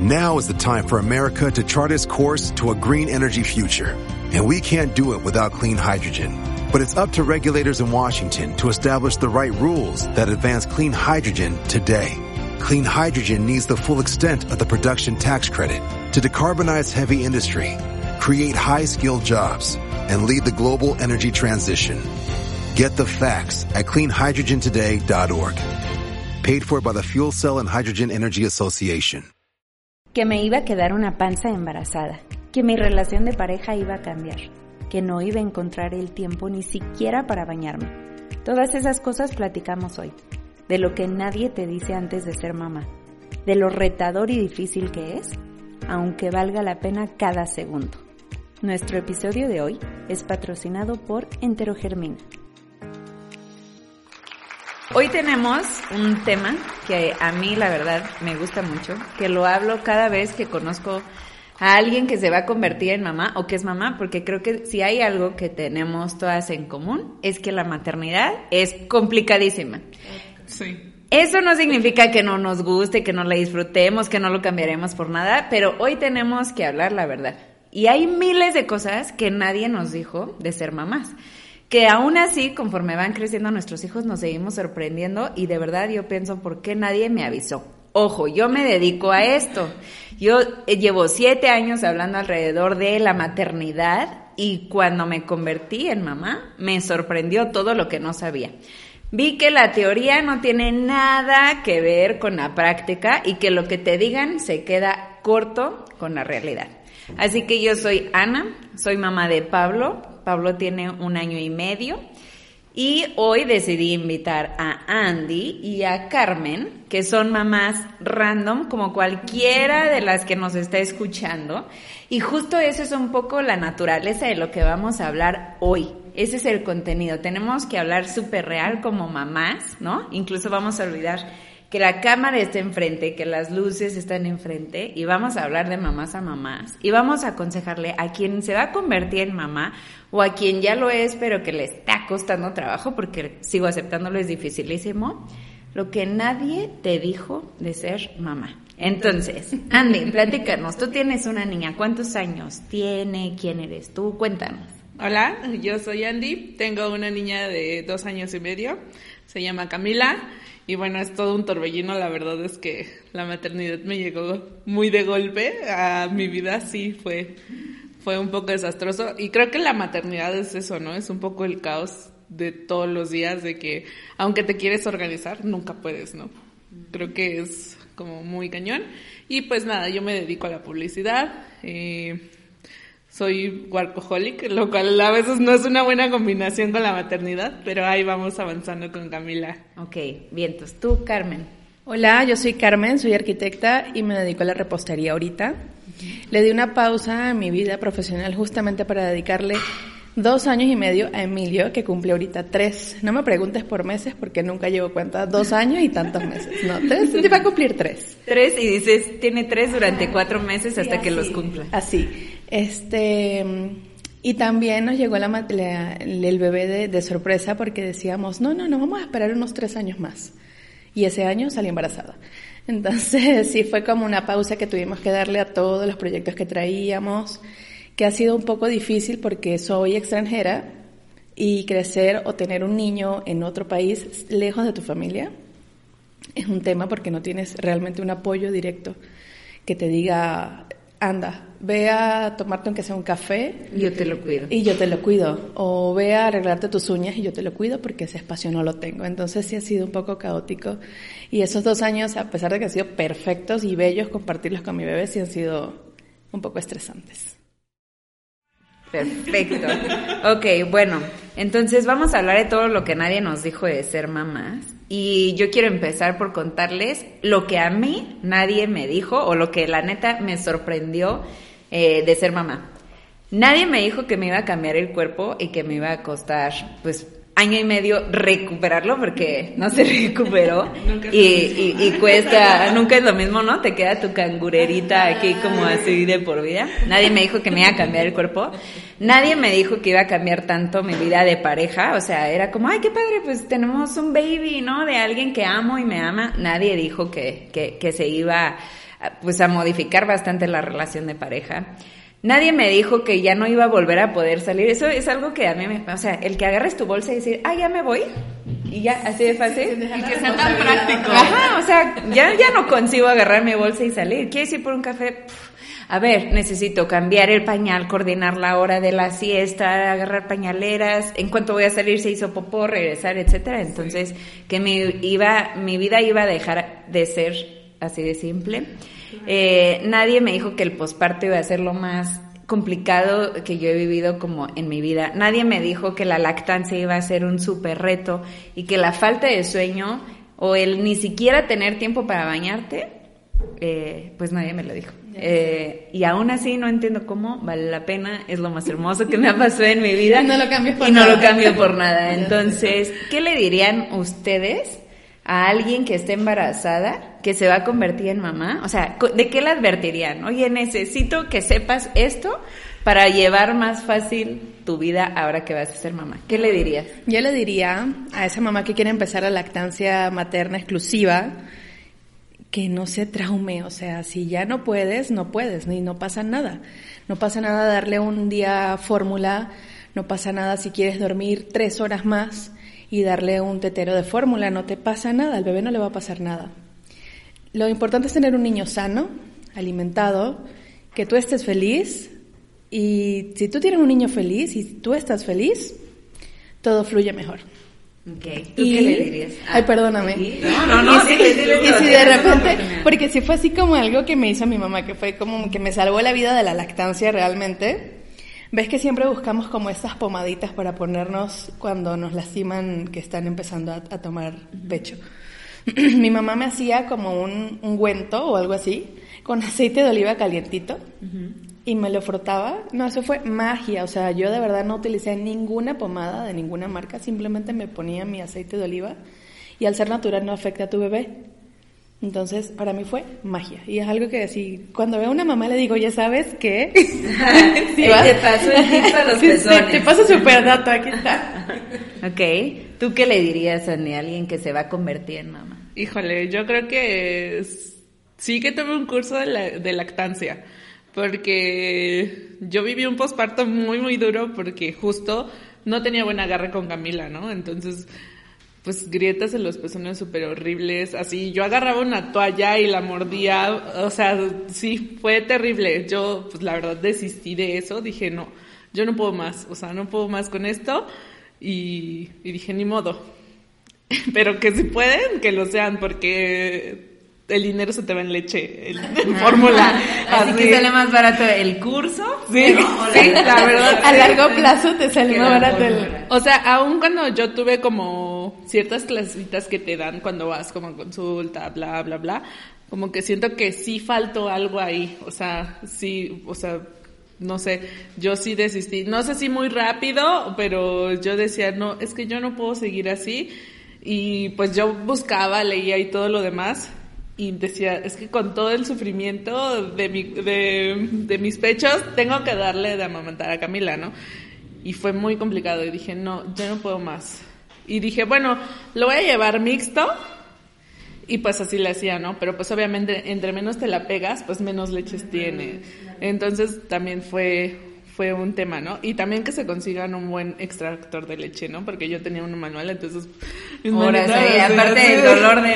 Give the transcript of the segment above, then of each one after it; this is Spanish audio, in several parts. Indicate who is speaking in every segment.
Speaker 1: Now is the time for America to chart its course to a green energy future. And we can't do it without clean hydrogen. But it's up to regulators in Washington to establish the right rules that advance clean hydrogen today. Clean hydrogen needs the full extent of the production tax credit to decarbonize heavy industry, create high-skilled jobs, and lead the global energy transition. Get the facts at cleanhydrogentoday.org. Paid for by the Fuel Cell and Hydrogen Energy Association.
Speaker 2: Que me iba a quedar una panza embarazada, que mi relación de pareja iba a cambiar, que no iba a encontrar el tiempo ni siquiera para bañarme. Todas esas cosas platicamos hoy, de lo que nadie te dice antes de ser mamá, de lo retador y difícil que es, aunque valga la pena cada segundo. Nuestro episodio de hoy es patrocinado por Enterogermina. Hoy tenemos un tema que a mí la verdad me gusta mucho, que lo hablo cada vez que conozco a alguien que se va a convertir en mamá o que es mamá, porque creo que si hay algo que tenemos todas en común es que la maternidad es complicadísima.
Speaker 3: Sí.
Speaker 2: Eso no significa que no nos guste, que no la disfrutemos, que no lo cambiaremos por nada, pero hoy tenemos que hablar la verdad. Y hay miles de cosas que nadie nos dijo de ser mamás que aún así, conforme van creciendo nuestros hijos, nos seguimos sorprendiendo y de verdad yo pienso, ¿por qué nadie me avisó? Ojo, yo me dedico a esto. Yo eh, llevo siete años hablando alrededor de la maternidad y cuando me convertí en mamá, me sorprendió todo lo que no sabía. Vi que la teoría no tiene nada que ver con la práctica y que lo que te digan se queda corto con la realidad. Así que yo soy Ana, soy mamá de Pablo, Pablo tiene un año y medio. Y hoy decidí invitar a Andy y a Carmen, que son mamás random, como cualquiera de las que nos está escuchando. Y justo eso es un poco la naturaleza de lo que vamos a hablar hoy. Ese es el contenido. Tenemos que hablar súper real como mamás, ¿no? Incluso vamos a olvidar que la cámara está enfrente, que las luces están enfrente y vamos a hablar de mamás a mamás y vamos a aconsejarle a quien se va a convertir en mamá o a quien ya lo es pero que le está costando trabajo porque sigo aceptándolo es dificilísimo, lo que nadie te dijo de ser mamá. Entonces, Andy, platícanos, tú tienes una niña, ¿cuántos años tiene? ¿Quién eres tú? Cuéntanos.
Speaker 3: Hola, yo soy Andy, tengo una niña de dos años y medio, se llama Camila y bueno, es todo un torbellino, la verdad es que la maternidad me llegó muy de golpe a mi vida, sí, fue, fue un poco desastroso. Y creo que la maternidad es eso, ¿no? Es un poco el caos de todos los días, de que aunque te quieres organizar, nunca puedes, ¿no? Creo que es como muy cañón. Y pues nada, yo me dedico a la publicidad. Eh, soy workaholic, lo cual a veces no es una buena combinación con la maternidad, pero ahí vamos avanzando con Camila.
Speaker 2: Ok, bien, entonces tú, Carmen.
Speaker 4: Hola, yo soy Carmen, soy arquitecta y me dedico a la repostería ahorita. Le di una pausa a mi vida profesional justamente para dedicarle dos años y medio a Emilio, que cumple ahorita tres. No me preguntes por meses porque nunca llevo cuenta. Dos años y tantos meses. No, tres, te va a cumplir tres.
Speaker 2: Tres y dices, tiene tres durante cuatro meses hasta que los cumpla.
Speaker 4: Así. Este, y también nos llegó la, el bebé de, de, sorpresa porque decíamos, no, no, no, vamos a esperar unos tres años más. Y ese año salí embarazada. Entonces sí fue como una pausa que tuvimos que darle a todos los proyectos que traíamos, que ha sido un poco difícil porque soy extranjera y crecer o tener un niño en otro país lejos de tu familia es un tema porque no tienes realmente un apoyo directo que te diga anda, ve a tomarte aunque sea un café.
Speaker 2: Y yo te lo cuido.
Speaker 4: Y yo te lo cuido. O ve a arreglarte tus uñas y yo te lo cuido porque ese espacio no lo tengo. Entonces sí ha sido un poco caótico. Y esos dos años, a pesar de que han sido perfectos y bellos, compartirlos con mi bebé sí han sido un poco estresantes.
Speaker 2: Perfecto. Ok, bueno, entonces vamos a hablar de todo lo que nadie nos dijo de ser mamás. Y yo quiero empezar por contarles lo que a mí nadie me dijo o lo que la neta me sorprendió eh, de ser mamá. Nadie me dijo que me iba a cambiar el cuerpo y que me iba a costar, pues, año y medio recuperarlo porque no se recuperó y, y, cuesta, nunca es lo mismo, ¿no? Te queda tu cangurerita aquí como así de por vida. Nadie me dijo que me iba a cambiar el cuerpo. Nadie me dijo que iba a cambiar tanto mi vida de pareja. O sea, era como, ay, qué padre, pues tenemos un baby, ¿no? De alguien que amo y me ama. Nadie dijo que, que, que se iba pues a modificar bastante la relación de pareja. Nadie me dijo que ya no iba a volver a poder salir. Eso es algo que a mí me... O sea, el que agarres tu bolsa y decir, ah, ya me voy. Y ya, así de fácil.
Speaker 3: Y que sea tan práctico.
Speaker 2: Ajá, o sea, ya, ya no consigo agarrar mi bolsa y salir. ¿Quieres ir por un café? Pff, a ver, necesito cambiar el pañal, coordinar la hora de la siesta, agarrar pañaleras, en cuanto voy a salir se hizo popó, regresar, etcétera. Entonces, que mi, iba, mi vida iba a dejar de ser así de simple. Eh, nadie me dijo que el posparto iba a ser lo más complicado que yo he vivido como en mi vida. Nadie me dijo que la lactancia iba a ser un súper reto y que la falta de sueño o el ni siquiera tener tiempo para bañarte, eh, pues nadie me lo dijo. Eh, y aún así no entiendo cómo vale la pena, es lo más hermoso que me ha pasado en mi vida.
Speaker 4: Y no lo cambio por
Speaker 2: y no lo cambio por nada. Entonces, ¿qué le dirían ustedes a alguien que esté embarazada, que se va a convertir en mamá? O sea, ¿de qué le advertirían? Oye, necesito que sepas esto para llevar más fácil tu vida ahora que vas a ser mamá. ¿Qué le dirías?
Speaker 4: Yo le diría a esa mamá que quiere empezar la lactancia materna exclusiva que no se traume, o sea, si ya no puedes, no puedes, ni no pasa nada. No pasa nada darle un día fórmula, no pasa nada si quieres dormir tres horas más y darle un tetero de fórmula, no te pasa nada, al bebé no le va a pasar nada. Lo importante es tener un niño sano, alimentado, que tú estés feliz y si tú tienes un niño feliz y tú estás feliz, todo fluye mejor.
Speaker 2: Ok, ¿tú
Speaker 4: Y-
Speaker 2: qué le dirías?
Speaker 4: Ay, perdóname.
Speaker 2: ¿Sí? No, no, no,
Speaker 4: Y si, y si de repente, porque si fue así como algo que me hizo mi mamá, que fue como que me salvó la vida de la lactancia realmente. Ves que siempre buscamos como estas pomaditas para ponernos cuando nos lastiman que están empezando a, a tomar pecho. mi mamá me hacía como un ungüento o algo así, con aceite de oliva calientito, y me lo frotaba. No, eso fue magia. O sea, yo de verdad no utilicé ninguna pomada de ninguna marca, simplemente me ponía mi aceite de oliva y al ser natural no afecta a tu bebé. Entonces, para mí fue magia. Y es algo que así, cuando veo a una mamá le digo, ya sabes que...
Speaker 2: Sí, te pasó el tip a los
Speaker 4: Sí,
Speaker 2: pezones.
Speaker 4: Te paso super dato, aquí está.
Speaker 2: Ok, ¿tú qué le dirías a ni- alguien que se va a convertir en mamá?
Speaker 3: Híjole, yo creo que es- sí que tomé un curso de, la- de lactancia, porque yo viví un posparto muy, muy duro porque justo no tenía buen agarre con Camila, ¿no? Entonces, pues grietas en los pezones súper horribles, así, yo agarraba una toalla y la mordía, o sea, sí, fue terrible. Yo, pues la verdad, desistí de eso, dije, no, yo no puedo más, o sea, no puedo más con esto, y, y dije, ni modo, pero que si pueden, que lo sean, porque el dinero se te va en leche, en, en fórmula.
Speaker 2: Así, que sale más barato el curso.
Speaker 3: Sí, sí, la verdad.
Speaker 4: A largo plazo te sale más barato el...
Speaker 3: O sea, aún cuando yo tuve como ciertas clasitas que te dan cuando vas como a consulta, bla, bla, bla, como que siento que sí faltó algo ahí. O sea, sí, o sea, no sé, yo sí desistí. No sé si muy rápido, pero yo decía, no, es que yo no puedo seguir así. Y pues yo buscaba, leía y todo lo demás. Y decía, es que con todo el sufrimiento de, mi, de, de mis pechos, tengo que darle de amamantar a Camila, ¿no? Y fue muy complicado y dije, no, yo no puedo más. Y dije, bueno, lo voy a llevar mixto. Y pues así le hacía, ¿no? Pero pues obviamente entre menos te la pegas, pues menos leches tiene. Entonces también fue, fue un tema, ¿no? Y también que se consigan un buen extractor de leche, ¿no? Porque yo tenía uno manual, entonces...
Speaker 2: Ahora sí, aparte del dolor de,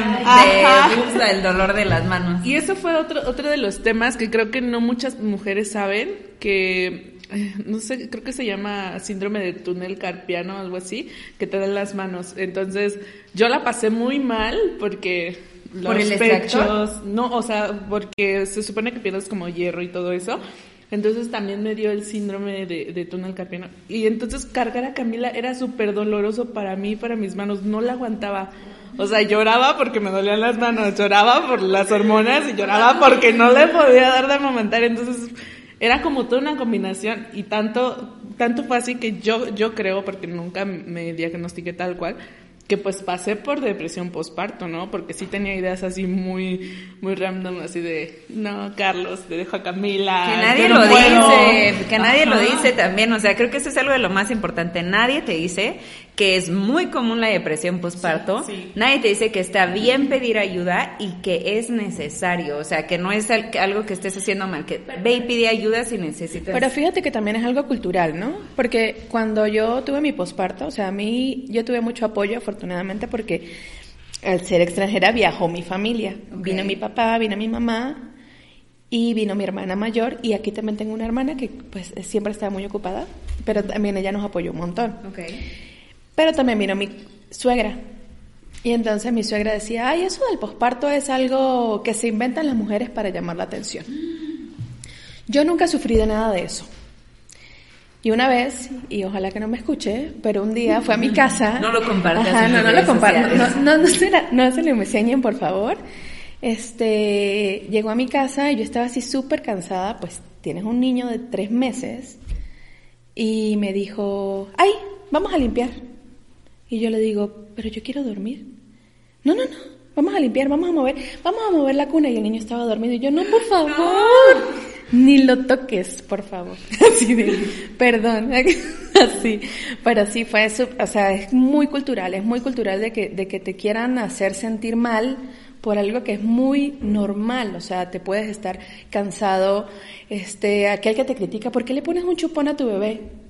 Speaker 2: el dolor de las manos.
Speaker 3: Y eso fue otro, otro de los temas que creo que no muchas mujeres saben, que no sé, creo que se llama síndrome de túnel carpiano o algo así, que te dan las manos. Entonces, yo la pasé muy mal porque los
Speaker 2: ¿Por el
Speaker 3: pechos,
Speaker 2: extractor?
Speaker 3: no, o sea, porque se supone que pierdes como hierro y todo eso. Entonces también me dio el síndrome de, de túnel carpiano. Y entonces cargar a Camila era súper doloroso para mí, para mis manos. No la aguantaba. O sea, lloraba porque me dolían las manos, lloraba por las hormonas y lloraba porque no le podía dar de amamantar. Entonces era como toda una combinación y tanto, tanto fue así que yo, yo creo, porque nunca me diagnostiqué tal cual, que pues pasé por depresión postparto, ¿no? Porque sí tenía ideas así muy, muy random, así de, no, Carlos, te dejo a Camila.
Speaker 2: Que nadie
Speaker 3: no
Speaker 2: lo
Speaker 3: puedo".
Speaker 2: dice, que nadie lo dice también, o sea, creo que eso es algo de lo más importante. Nadie te dice que es muy común la depresión postparto, nadie te dice que está bien pedir ayuda y que es necesario, o sea, que no es algo que estés haciendo mal, que ve y pide ayuda si necesitas.
Speaker 4: Pero fíjate que también es algo cultural, ¿no? Porque cuando yo tuve mi postparto, o sea, a mí yo tuve mucho apoyo afortunadamente porque al ser extranjera viajó mi familia. Vino mi papá, vino mi mamá y vino mi hermana mayor y aquí también tengo una hermana que pues siempre estaba muy ocupada, pero también ella nos apoyó un montón. Pero también vino mi suegra. Y entonces mi suegra decía, ay, eso del posparto es algo que se inventan las mujeres para llamar la atención. Yo nunca sufrí de nada de eso. Y una vez, y ojalá que no me escuche, pero un día fue a mi casa.
Speaker 2: No lo compartas.
Speaker 4: no, no lo compartas. No, no, se no se lo enseñen, por favor. Este, llegó a mi casa y yo estaba así súper cansada, pues tienes un niño de tres meses, y me dijo, ay, vamos a limpiar. Y yo le digo, pero yo quiero dormir. No, no, no, vamos a limpiar, vamos a mover, vamos a mover la cuna. Y el niño estaba dormido y yo, no, por favor. Ni lo toques, por favor. Así de, perdón, así. Pero sí fue eso, o sea, es muy cultural, es muy cultural de que, de que te quieran hacer sentir mal por algo que es muy normal, o sea, te puedes estar cansado, este, aquel que te critica, ¿por qué le pones un chupón a tu bebé?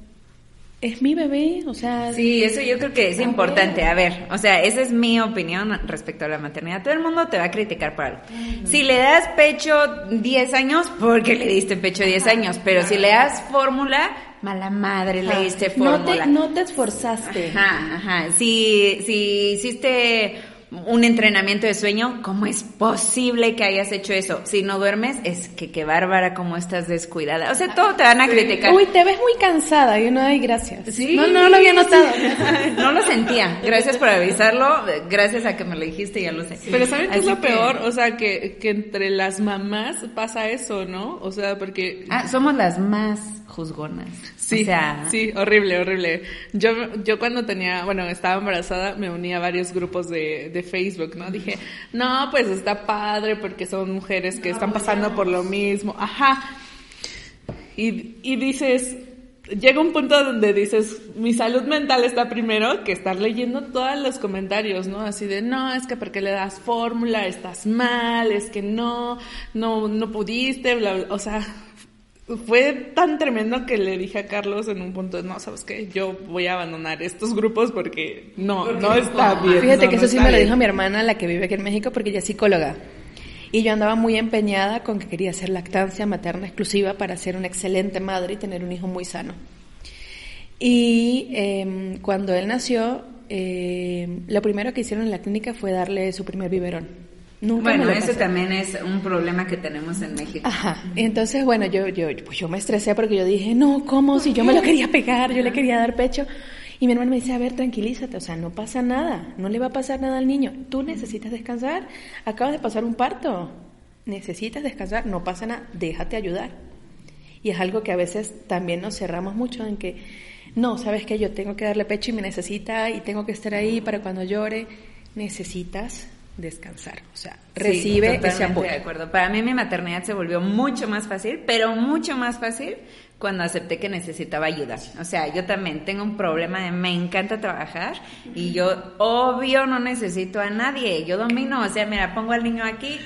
Speaker 4: Es mi bebé, o sea...
Speaker 2: Sí, eso yo creo que es importante. A ver, o sea, esa es mi opinión respecto a la maternidad. Todo el mundo te va a criticar por algo. Si le das pecho 10 años, porque le diste pecho 10 años, pero si le das fórmula, mala madre, le diste fórmula.
Speaker 4: No te, no te esforzaste.
Speaker 2: Ajá, ajá. Si, si hiciste un entrenamiento de sueño, ¿cómo es posible que hayas hecho eso? Si no duermes, es que qué bárbara, cómo estás descuidada. O sea, todo te van a criticar.
Speaker 4: Uy, te ves muy cansada. Y uno, ay, gracias.
Speaker 2: Sí.
Speaker 4: No, no lo había notado.
Speaker 2: no lo sentía. Gracias por avisarlo. Gracias a que me lo dijiste, ya lo sé.
Speaker 3: Pero ¿saben qué es lo peor? O sea, que, que entre las mamás pasa eso, ¿no? O sea, porque...
Speaker 2: Ah, somos las más juzgonas.
Speaker 3: Sí, sí, horrible, horrible. Yo, yo cuando tenía, bueno, estaba embarazada, me uní a varios grupos de, de Facebook, ¿no? Dije, no, pues está padre porque son mujeres que están pasando por lo mismo. Ajá. Y, y dices, llega un punto donde dices, mi salud mental está primero que estar leyendo todos los comentarios, ¿no? Así de, no, es que porque le das fórmula, estás mal, es que no, no, no pudiste, bla, bla. O sea, fue tan tremendo que le dije a Carlos en un punto, no, sabes qué, yo voy a abandonar estos grupos porque no, no está bien.
Speaker 4: Fíjate
Speaker 3: que
Speaker 4: eso sí me lo dijo mi hermana, la que vive aquí en México, porque ella es psicóloga. Y yo andaba muy empeñada con que quería hacer lactancia materna exclusiva para ser una excelente madre y tener un hijo muy sano. Y em, cuando él nació, eh, lo primero que hicieron en la clínica fue darle su primer biberón
Speaker 2: bueno, ese también es un problema que tenemos en México.
Speaker 4: Ajá. Entonces, bueno, yo, yo, pues yo me estresé porque yo dije, no, ¿cómo? Si yo me lo quería pegar, yo le quería dar pecho. Y mi hermano me dice, a ver, tranquilízate, o sea, no pasa nada, no le va a pasar nada al niño. Tú necesitas descansar, acabas de pasar un parto, necesitas descansar, no pasa nada, déjate ayudar. Y es algo que a veces también nos cerramos mucho en que, no, sabes que yo tengo que darle pecho y me necesita y tengo que estar ahí para cuando llore. Necesitas descansar. O sea, recibe ese apoyo.
Speaker 2: De acuerdo. Para mí mi maternidad se volvió mucho más fácil, pero mucho más fácil cuando acepté que necesitaba ayuda. O sea, yo también tengo un problema de me encanta trabajar y yo obvio no necesito a nadie. Yo domino, o sea, mira, pongo al niño aquí,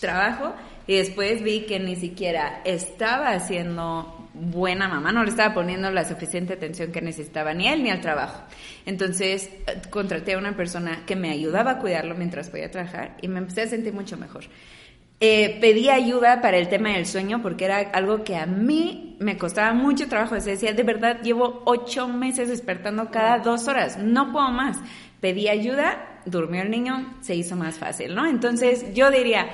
Speaker 2: trabajo y después vi que ni siquiera estaba haciendo buena mamá, no le estaba poniendo la suficiente atención que necesitaba ni él ni al trabajo. Entonces contraté a una persona que me ayudaba a cuidarlo mientras podía trabajar y me empecé a sentir mucho mejor. Eh, pedí ayuda para el tema del sueño porque era algo que a mí me costaba mucho trabajo. Se decía, de verdad, llevo ocho meses despertando cada dos horas, no puedo más. Pedí ayuda, durmió el niño, se hizo más fácil, ¿no? Entonces yo diría,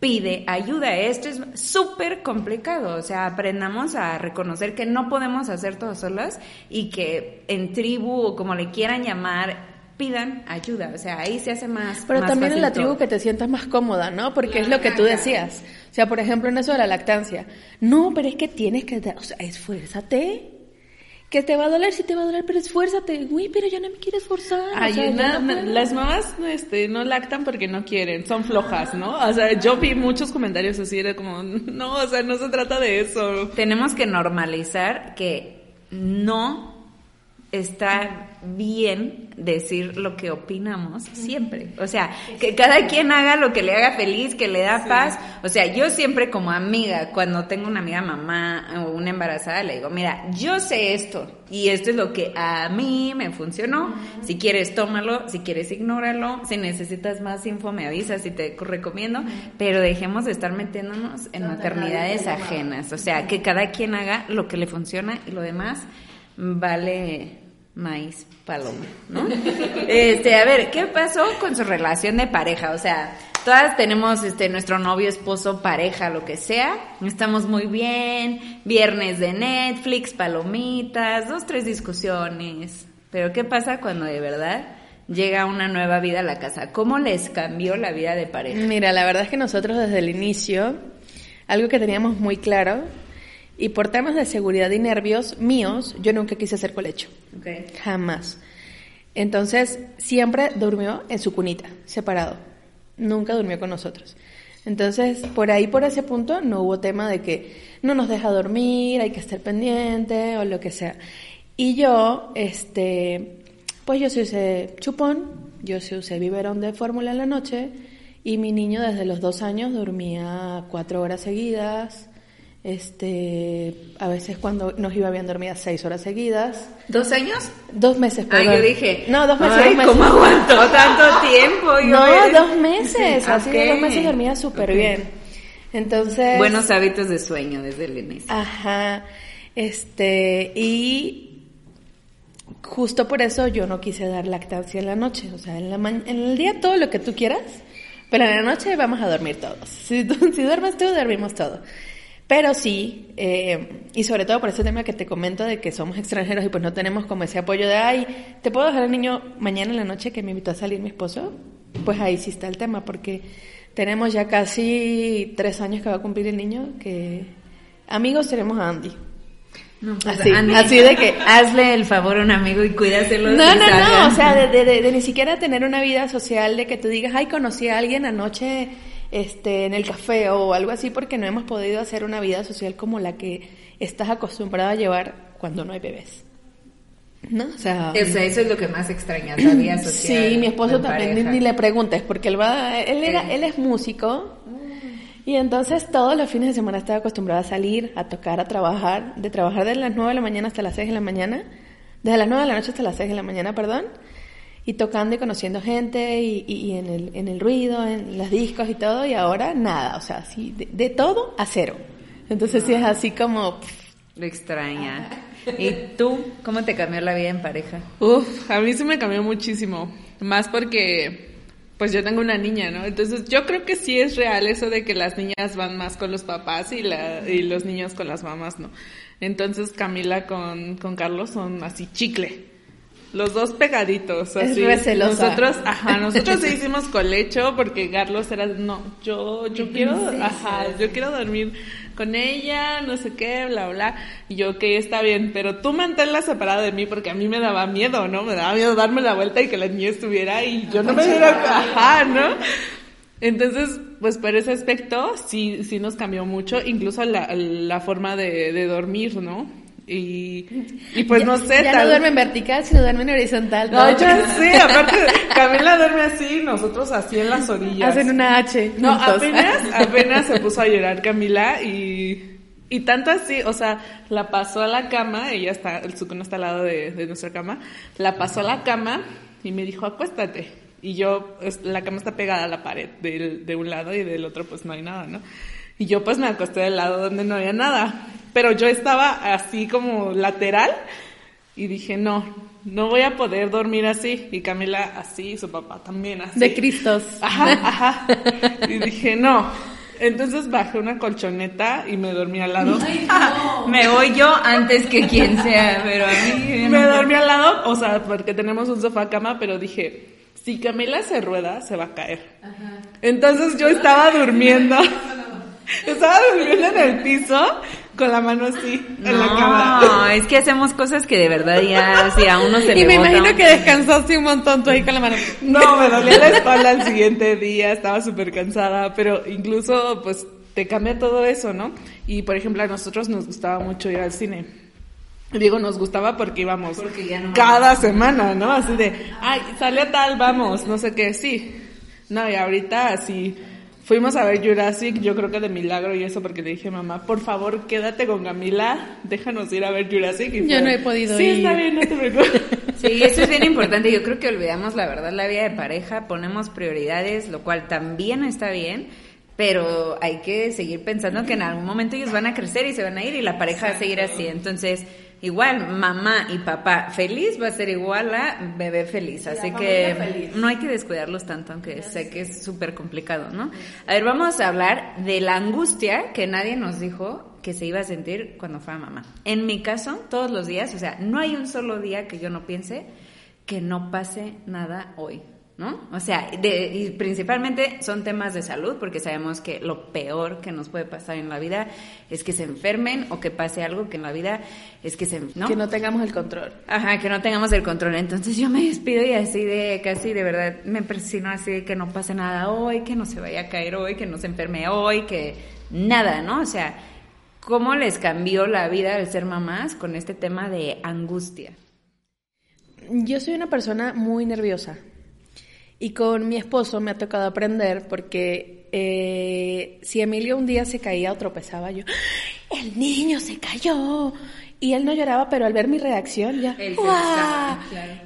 Speaker 2: pide ayuda. Esto es súper complicado, o sea, aprendamos a reconocer que no podemos hacer todo solas y que en tribu o como le quieran llamar, pidan ayuda, o sea, ahí se hace más.
Speaker 4: Pero también en la tribu que te sientas más cómoda, ¿no? Porque es lo que tú decías. O sea, por ejemplo, en eso de la lactancia. No, pero es que tienes que, o sea, esfuérzate que te va a doler, sí te va a doler, pero esfuérzate. Uy, pero ya no me quieres forzar.
Speaker 3: Ay, las mamás este, no lactan porque no quieren, son flojas, ¿no? O sea, yo vi muchos comentarios así, era como, no, o sea, no se trata de eso.
Speaker 2: Tenemos que normalizar que no está bien decir lo que opinamos siempre. O sea, que cada quien haga lo que le haga feliz, que le da paz. O sea, yo siempre como amiga, cuando tengo una amiga mamá o una embarazada, le digo, mira, yo sé esto y esto es lo que a mí me funcionó. Si quieres, tómalo, si quieres, ignóralo. Si necesitas más info, me avisas y te recomiendo. Pero dejemos de estar metiéndonos en maternidades ajenas. O sea, que cada quien haga lo que le funciona y lo demás vale maíz paloma, ¿no? Este, a ver, ¿qué pasó con su relación de pareja? O sea, todas tenemos este nuestro novio, esposo, pareja, lo que sea. Estamos muy bien, viernes de Netflix, palomitas, dos, tres discusiones. Pero ¿qué pasa cuando de verdad llega una nueva vida a la casa? ¿Cómo les cambió la vida de pareja?
Speaker 4: Mira, la verdad es que nosotros desde el inicio, algo que teníamos muy claro y por temas de seguridad y nervios míos, yo nunca quise hacer colecho. Jamás. Entonces, siempre durmió en su cunita, separado. Nunca durmió con nosotros. Entonces, por ahí, por ese punto, no hubo tema de que no nos deja dormir, hay que estar pendiente o lo que sea. Y yo, este, pues yo sí usé chupón, yo sí usé biberón de fórmula en la noche y mi niño desde los dos años dormía cuatro horas seguidas, este, a veces cuando nos iba bien dormidas seis horas seguidas.
Speaker 2: ¿Dos años?
Speaker 4: Dos meses,
Speaker 2: Ah, yo dije.
Speaker 4: No, dos meses.
Speaker 2: Ay,
Speaker 4: dos meses.
Speaker 2: ¿cómo aguantó tanto tiempo? Yo
Speaker 4: No, dos meses. Así dos meses dormía súper bien. Entonces.
Speaker 2: Buenos hábitos de sueño desde el inicio.
Speaker 4: Ajá. Este, y justo por eso yo no quise dar lactancia en la noche. O sea, en, la ma- en el día todo lo que tú quieras, pero en la noche vamos a dormir todos. Si, si duermes tú, dormimos todos. Pero sí, eh, y sobre todo por ese tema que te comento de que somos extranjeros y pues no tenemos como ese apoyo de, ay, ¿te puedo dejar al niño mañana en la noche que me invitó a salir mi esposo? Pues ahí sí está el tema, porque tenemos ya casi tres años que va a cumplir el niño, que amigos tenemos a Andy.
Speaker 2: No, pues,
Speaker 4: Así,
Speaker 2: Andy,
Speaker 4: así de que-
Speaker 2: Hazle el favor a un amigo y cuídaselo.
Speaker 4: No, no,
Speaker 2: salgan.
Speaker 4: no, o sea, de, de- de- de ni siquiera tener una vida social de que tú digas, ay, conocí a alguien anoche este, en el café o algo así, porque no hemos podido hacer una vida social como la que estás acostumbrado a llevar cuando no hay bebés. ¿No? O sea,
Speaker 2: O sea, eso es lo que más extrañas, la vida social.
Speaker 4: sí, mi esposo también, ni,
Speaker 2: pareja.
Speaker 4: ni le preguntes, porque él va, él era,
Speaker 2: Sí.
Speaker 4: él es músico. Y entonces todos los fines de semana estaba acostumbrado a salir, a tocar, a trabajar, de trabajar desde las 9 de la mañana hasta las 6 de la mañana, desde las 9 de la noche hasta las 6 de la mañana, perdón, y tocando y conociendo gente y, y- y en, el, en el ruido, en los discos y todo, y ahora nada, o sea, así, de, de todo a cero. Entonces sí es así como... pff,
Speaker 2: Lo extraña. ¿Y tú, cómo te cambió la vida en pareja?
Speaker 3: Uf, a mí sí me cambió muchísimo. Más porque, pues yo tengo una niña, ¿no? Entonces yo creo que sí es real eso de que las niñas van más con los papás y, la, y los niños con las mamás, ¿no? Entonces Camila con, con Carlos son así chicle. Los dos pegaditos,
Speaker 4: Es
Speaker 3: así.
Speaker 4: celosa.
Speaker 3: Nosotros, ajá, nosotros sí hicimos colecho porque Carlos era, no, yo, yo quiero, ajá, yo quiero dormir con ella, no sé qué, bla, bla. Y yo, que está bien, pero tú manténla separada de mí porque a mí me daba miedo, ¿no? Me daba miedo darme la vuelta y que la niña estuviera y yo no me diera, ajá, ¿no? Entonces, pues por ese aspecto sí, sí nos cambió mucho, incluso la, la forma de, de dormir, ¿no? Y, y pues
Speaker 4: ya-
Speaker 3: no sé,
Speaker 4: Ya
Speaker 3: tal-
Speaker 4: no duerme en vertical, sino duerme en horizontal.
Speaker 3: no,
Speaker 4: todo.
Speaker 3: ya sé, aparte, Camila duerme así, nosotros así en las orillas.
Speaker 4: Hacen una H.
Speaker 3: No,
Speaker 4: juntos.
Speaker 3: apenas, apenas se puso a llorar Camila y, y tanto así, o sea, la pasó a la cama, ella está, el sucuno está al lado de, de nuestra cama, la pasó a la cama y me dijo, acuéstate. Y yo, la cama está pegada a la pared del- de un lado y del otro pues no hay nada, ¿no? Y yo pues me acosté del lado donde no había nada. Pero yo estaba así como lateral y dije, no, no voy a poder dormir así. Y Camila así, y su papá también así.
Speaker 4: De Cristos.
Speaker 3: Ajá, ajá. Y dije, no. Entonces bajé una colchoneta y me dormí al lado.
Speaker 2: Me voy yo antes que quien sea, pero a mí...
Speaker 3: Me dormí al lado, o sea, porque tenemos un sofá cama, pero dije, si Camila se rueda, se va a caer. Entonces yo estaba durmiendo. Estaba durmiendo en el piso con la mano así en la cama.
Speaker 2: No, es que hacemos cosas que de verdad ya, si a uno se le
Speaker 4: Y me
Speaker 2: bota
Speaker 4: imagino
Speaker 2: un-
Speaker 4: que descansaste un montón tú ahí con la mano.
Speaker 3: No, me dolía la espalda el siguiente día, estaba súper cansada, pero incluso pues te cambia todo eso, ¿no? Y por ejemplo a nosotros nos gustaba mucho ir al cine. Digo, nos gustaba porque íbamos
Speaker 2: Porque ya no-
Speaker 3: cada semana, ¿no? Así de, ay, sale tal, vamos, no sé qué, sí. No, y ahorita así, fuimos a ver Jurassic, yo creo que de milagro y eso, porque le dije, mamá, por favor, quédate con Camila, déjanos ir a ver Jurassic. Y
Speaker 4: Yo
Speaker 3: fue,
Speaker 4: no he podido
Speaker 3: sí,
Speaker 4: ir".
Speaker 3: está bien, no te preocupes.
Speaker 2: Sí, eso es bien importante. Yo creo que olvidamos la verdad la vida de pareja, ponemos prioridades, lo cual también está bien, pero hay que seguir pensando que en algún momento ellos van a crecer y se van a ir y la pareja va a seguir así. Entonces, igual, mamá y papá feliz va a ser igual a bebé feliz. Así que
Speaker 4: feliz.
Speaker 2: no hay que descuidarlos tanto, aunque sé que es súper complicado, ¿no? A ver, vamos a hablar de la angustia que nadie nos dijo que se iba a sentir cuando fuera mamá. En mi caso, todos los días, o sea, no hay un solo día que yo no piense que no pase nada hoy, ¿no? O sea, de- y principalmente son temas de salud, porque sabemos que lo peor que nos puede pasar en la vida es que se enfermen o que pase algo que en la vida es que se, ¿no?
Speaker 4: Que no tengamos el control.
Speaker 2: Ajá, que no tengamos el control. Entonces yo me despido y así de, casi de verdad, me persino así de que no pase nada hoy, que no se vaya a caer hoy, que no se enferme hoy, que nada, ¿no? O sea, ¿cómo les cambió la vida al ser mamás con este tema de angustia?
Speaker 4: Yo soy una persona muy nerviosa y con mi esposo me ha tocado aprender porque eh, si Emilio un día se caía o tropezaba, yo, ¡Ay, el niño se cayó. Y él no lloraba, pero al ver mi reacción ya.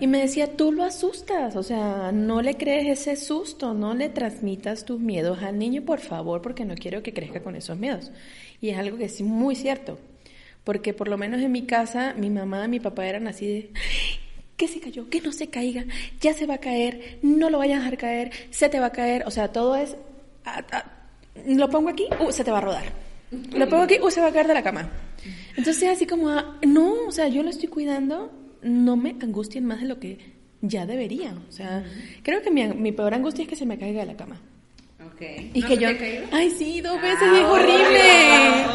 Speaker 4: Y me decía, tú lo asustas, o sea, no le crees ese susto, no le transmitas tus miedos al niño, por favor, porque no quiero que crezca con esos miedos. Y es algo que es muy cierto, porque por lo menos en mi casa, mi mamá y mi papá eran así de, que se cayó, que no se caiga, ya se va a caer, no lo vayas a dejar caer, se te va a caer, o sea, todo es, ah, ah, lo pongo aquí, uh, se te va a rodar, lo pongo aquí, uh, se va a caer de la cama. Entonces así como, ah, no, o sea, yo lo estoy cuidando, no me angustien más de lo que ya debería, o sea, creo que mi, mi peor angustia es que se me caiga de la cama.
Speaker 2: Ok.
Speaker 4: Y
Speaker 2: ¿No
Speaker 4: que yo, ay sí, dos
Speaker 2: Ah,
Speaker 4: veces y es horrible,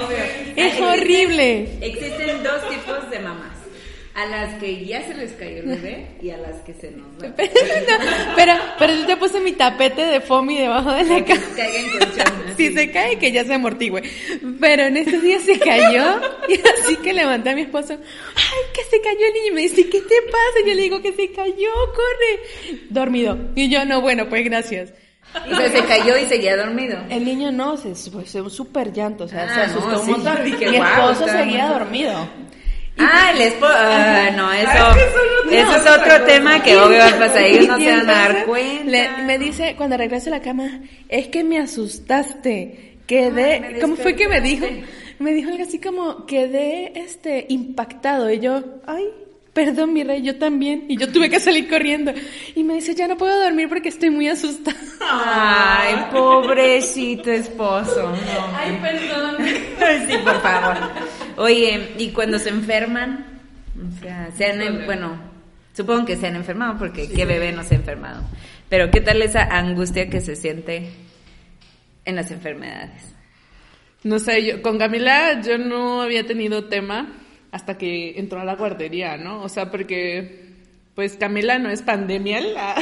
Speaker 2: obvio.
Speaker 4: es horrible.
Speaker 2: Existen dos tipos de mamás. A las que ya se les cayó el bebé y a las que se nos va.
Speaker 4: Pero, no, pero, pero yo te puse mi tapete de foamy debajo de la cama. Si se cae, que ya se amortigüe. Pero en ese día se cayó y así que levanté a mi esposo. ¡Ay, que se cayó el niño! Y me dice, ¿qué te pasa? Y yo le digo, que se cayó, corre. Dormido. Y yo, no, bueno, pues gracias.
Speaker 2: Y se, se cayó y seguía dormido.
Speaker 4: El niño no, se fue un súper llanto, o sea,
Speaker 2: Ah,
Speaker 4: se asustó
Speaker 2: no,
Speaker 4: un
Speaker 2: sí.
Speaker 4: montón.
Speaker 2: Dije,
Speaker 4: mi
Speaker 2: "Guau,
Speaker 4: esposo seguía dormido.
Speaker 2: Ah, el esposo. Ah, no, eso.
Speaker 3: Ah, es que eso no-
Speaker 2: eso es otro tema que obvio pasar. Ellos no se van a dar cuenta.
Speaker 4: le- me dice, cuando regreso a la cama, es que me asustaste. Quedé,
Speaker 2: Ay,
Speaker 4: ¿cómo fue que me dijo? Me dijo algo así como, quedé este impactado. Y yo, ay, perdón, mi rey, yo también. Y yo tuve que salir corriendo. Y me dice, ya no puedo dormir porque estoy muy asustada.
Speaker 2: Ay, pobrecito esposo. No.
Speaker 4: Ay, perdón.
Speaker 2: Ay, sí, por favor. Oye, ¿y cuando se enferman? O sea, se han, en- bueno, supongo que se han enfermado porque qué bebé no se ha enfermado. Pero ¿qué tal esa angustia que se siente en las enfermedades?
Speaker 3: No sé, yo, con Camila yo no había tenido tema hasta que entró a la guardería, ¿no? O sea, porque pues Camila no es pandemial, ah,